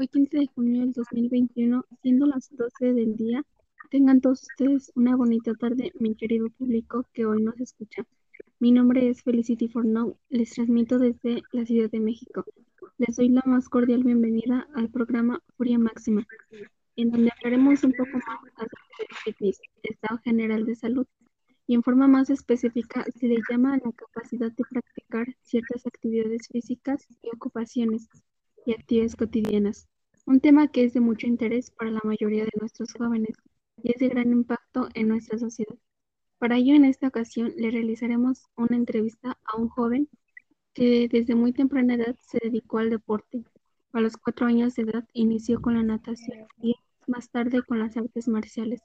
Hoy 15 de junio del 2021, siendo las 12 del día, tengan todos ustedes una bonita tarde, mi querido público que hoy nos escucha. Mi nombre es Felicity For Now, les transmito desde la Ciudad de México. Les doy la más cordial bienvenida al programa Furia Máxima, en donde hablaremos un poco más acerca del fitness, estado general de salud, y en forma más específica se le llama a la capacidad de practicar ciertas actividades físicas y ocupaciones y actividades cotidianas, un tema que es de mucho interés para la mayoría de nuestros jóvenes y es de gran impacto en nuestra sociedad. Para ello, en esta ocasión, le realizaremos una entrevista a un joven que desde muy temprana edad se dedicó al deporte. A los cuatro años de edad inició con la natación y más tarde con las artes marciales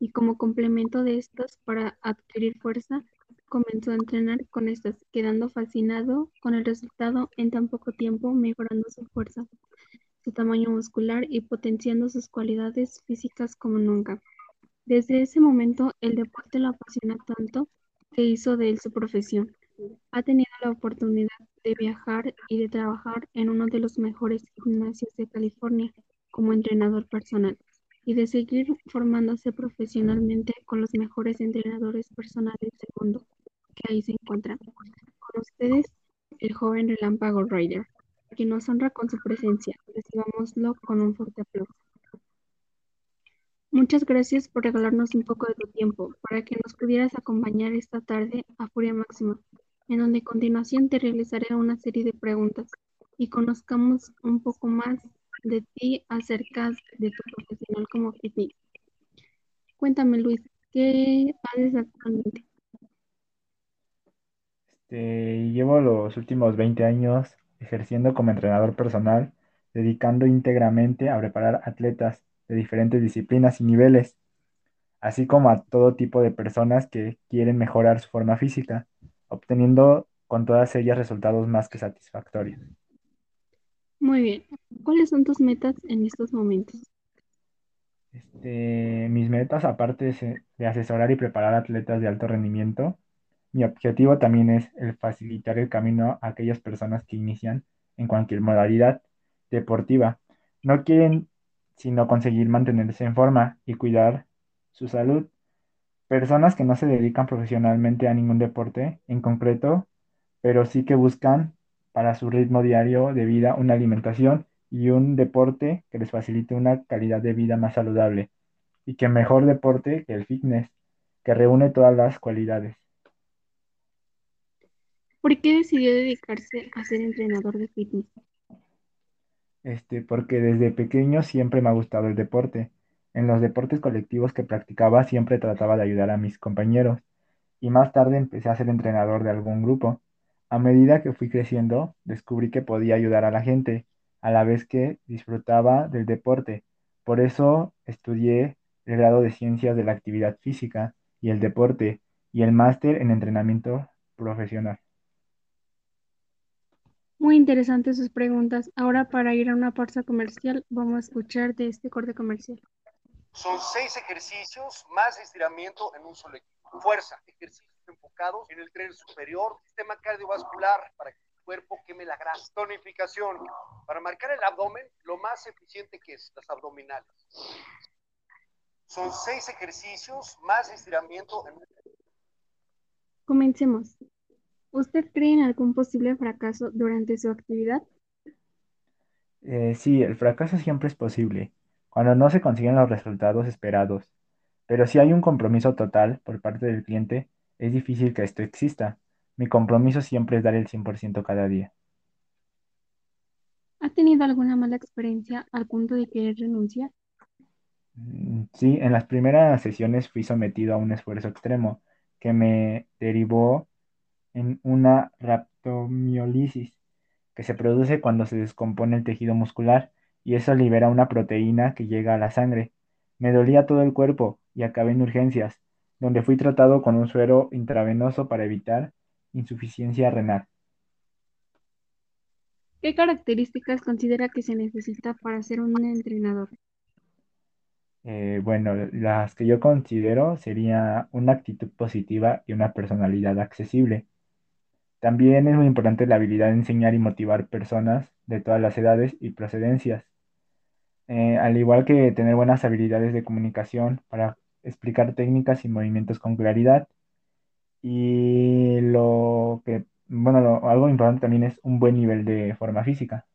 y como complemento de estas para adquirir fuerza, comenzó a entrenar con estas, quedando fascinado con el resultado en tan poco tiempo, mejorando su fuerza, su tamaño muscular y potenciando sus cualidades físicas como nunca. Desde ese momento, el deporte lo apasiona tanto que hizo de él su profesión. Ha tenido la oportunidad de viajar y de trabajar en uno de los mejores gimnasios de California como entrenador personal y de seguir formándose profesionalmente con los mejores entrenadores personales del mundo que ahí se encuentran. Con ustedes, el joven Relámpago Rider, quien nos honra con su presencia. Recibámoslo con un fuerte aplauso. Muchas gracias por regalarnos un poco de tu tiempo para que nos pudieras acompañar esta tarde a Furia Máxima, en donde a continuación te realizaré una serie de preguntas y conozcamos un poco más de ti acerca de tu profesional como fitness. Cuéntame, Luis, ¿qué haces actualmente? Este, llevo los últimos 20 años ejerciendo como entrenador personal, dedicando íntegramente a preparar atletas de diferentes disciplinas y niveles, así como a todo tipo de personas que quieren mejorar su forma física, obteniendo con todas ellas resultados más que satisfactorios. Muy bien. ¿Cuáles son tus metas en estos momentos? Este, mis metas, aparte de, asesorar y preparar atletas de alto rendimiento, mi objetivo también es el facilitar el camino a aquellas personas que inician en cualquier modalidad deportiva. No quieren sino conseguir mantenerse en forma y cuidar su salud. Personas que no se dedican profesionalmente a ningún deporte en concreto, pero sí que buscan para su ritmo diario de vida una alimentación y un deporte que les facilite una calidad de vida más saludable. Y que mejor deporte que el fitness, que reúne todas las cualidades. ¿Por qué decidió dedicarse a ser entrenador de fitness? Este, porque desde pequeño siempre me ha gustado el deporte. En los deportes colectivos que practicaba siempre trataba de ayudar a mis compañeros. Y más tarde empecé a ser entrenador de algún grupo. A medida que fui creciendo, descubrí que podía ayudar a la gente, a la vez que disfrutaba del deporte. Por eso estudié el grado de Ciencias de la Actividad Física y el Deporte y el máster en entrenamiento profesional. Muy interesantes sus preguntas. Ahora para ir a una pausa comercial, vamos a escuchar de este corte comercial. Son seis ejercicios más estiramiento en un solo equipo. Fuerza, ejercicios enfocados en el tren superior, sistema cardiovascular para que cuerpo queme la grasa. Tonificación, para marcar el abdomen, lo más eficiente que es, las abdominales. Son seis ejercicios más estiramiento en un Comencemos. ¿Usted cree en algún posible fracaso durante su actividad? Eh, sí, el fracaso siempre es posible, cuando no se consiguen los resultados esperados, pero si hay un compromiso total por parte del cliente, es difícil que esto exista. Mi compromiso siempre es dar el 100% cada día. ¿Ha tenido alguna mala experiencia al punto de querer renunciar? Mm, Sí, en las primeras sesiones fui sometido a un esfuerzo extremo que me derivó en una rhabdomiolisis, que se produce cuando se descompone el tejido muscular y eso libera una proteína que llega a la sangre. Me dolía todo el cuerpo y acabé en urgencias, donde fui tratado con un suero intravenoso para evitar insuficiencia renal. ¿Qué características considera que se necesita para ser un entrenador? Eh, bueno, las que yo considero sería una actitud positiva y una personalidad accesible. También es muy importante la habilidad de enseñar y motivar personas de todas las edades y procedencias. eh, al igual que tener buenas habilidades de comunicación para explicar técnicas y movimientos con claridad. Y lo que, bueno, lo- algo importante también es un buen nivel de forma física.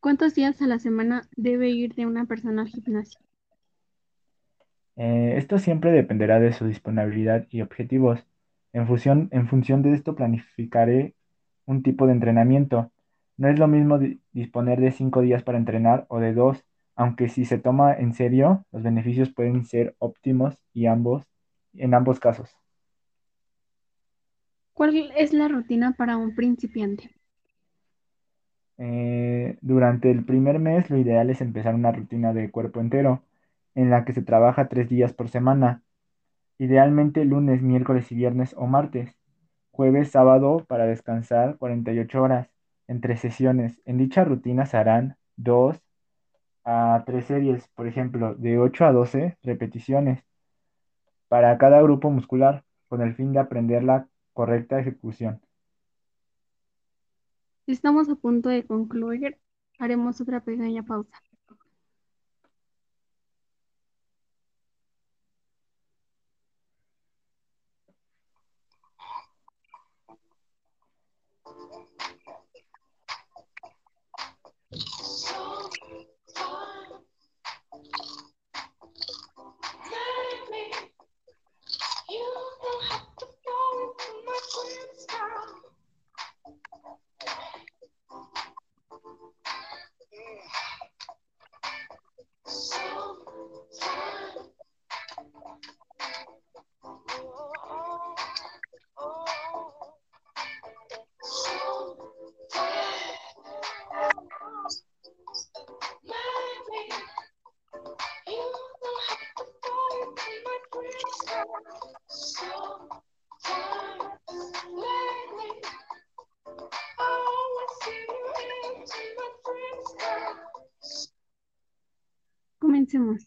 ¿Cuántos días a la semana debe ir de una persona al gimnasio? Eh, esto siempre dependerá de su disponibilidad y objetivos. En función, en función de esto planificaré un tipo de entrenamiento. No es lo mismo di- disponer de cinco días para entrenar o de dos, aunque si se toma en serio, los beneficios pueden ser óptimos y ambos, en ambos casos. ¿Cuál es la rutina para un principiante? Eh, durante el primer mes, lo ideal es empezar una rutina de cuerpo entero, en la que se trabaja tres días por semana, idealmente lunes, miércoles y viernes o martes, jueves, sábado para descansar 48 horas entre sesiones. En dicha rutina se harán dos a tres series, por ejemplo, de 8 a 12 repeticiones para cada grupo muscular, con el fin de aprender la correcta ejecución. Estamos a punto de concluir. Haremos otra pequeña pausa. Comencemos.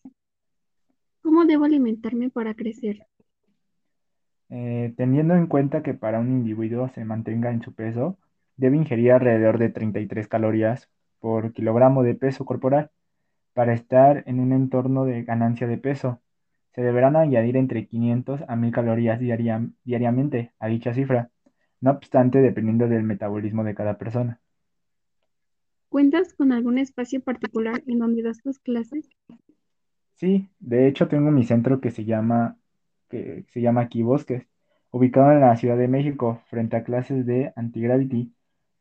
¿Cómo debo alimentarme para crecer? Eh, teniendo en cuenta que para un individuo se mantenga en su peso, debe ingerir alrededor de 33 calorías por kilogramo de peso corporal para estar en un entorno de ganancia de peso. Se deberán añadir entre 500 a 1000 calorías diaria- diariamente a dicha cifra, no obstante, dependiendo del metabolismo de cada persona. ¿Cuentas con algún espacio particular en donde das tus clases? Sí, de hecho tengo mi centro que se llama, que se llama Aquí Bosques, ubicado en la Ciudad de México, frente a clases de Antigravity,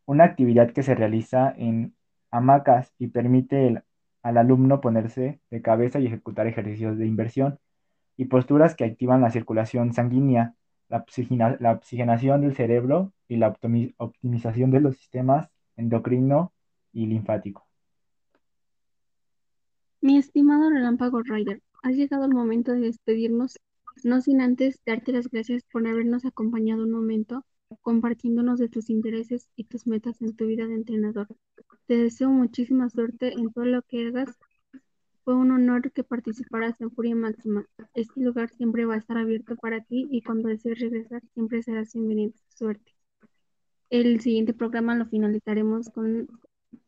una actividad que se realiza en hamacas y permite al alumno ponerse de cabeza y ejecutar ejercicios de inversión y posturas que activan la circulación sanguínea, la la oxigenación del cerebro y la optimi- optimización de los sistemas endocrino y linfático. Mi estimado Relámpago Rider, ha llegado el momento de despedirnos, no sin antes darte las gracias por habernos acompañado un momento, compartiéndonos de tus intereses y tus metas en tu vida de entrenador. Te deseo muchísima suerte en todo lo que hagas. Fue un honor que participaras en Furia Máxima. Este lugar siempre va a estar abierto para ti y cuando desees regresar siempre serás bienvenido. Suerte. El siguiente programa lo finalizaremos con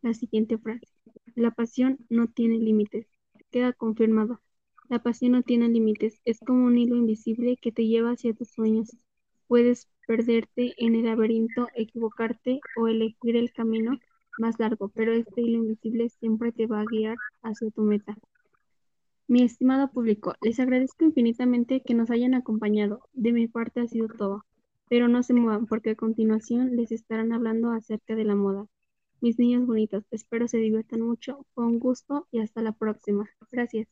la siguiente frase. La pasión no tiene límites. Queda confirmado. La pasión no tiene límites. Es como un hilo invisible que te lleva hacia tus sueños. Puedes perderte en el laberinto, equivocarte o elegir el camino más largo, pero este hilo invisible siempre te va a guiar hacia tu meta. Mi estimado público, les agradezco infinitamente que nos hayan acompañado. De mi parte ha sido todo. Pero no se muevan porque a continuación les estarán hablando acerca de la moda. Mis niños bonitos, espero se diviertan mucho. Un gusto y hasta la próxima. Gracias.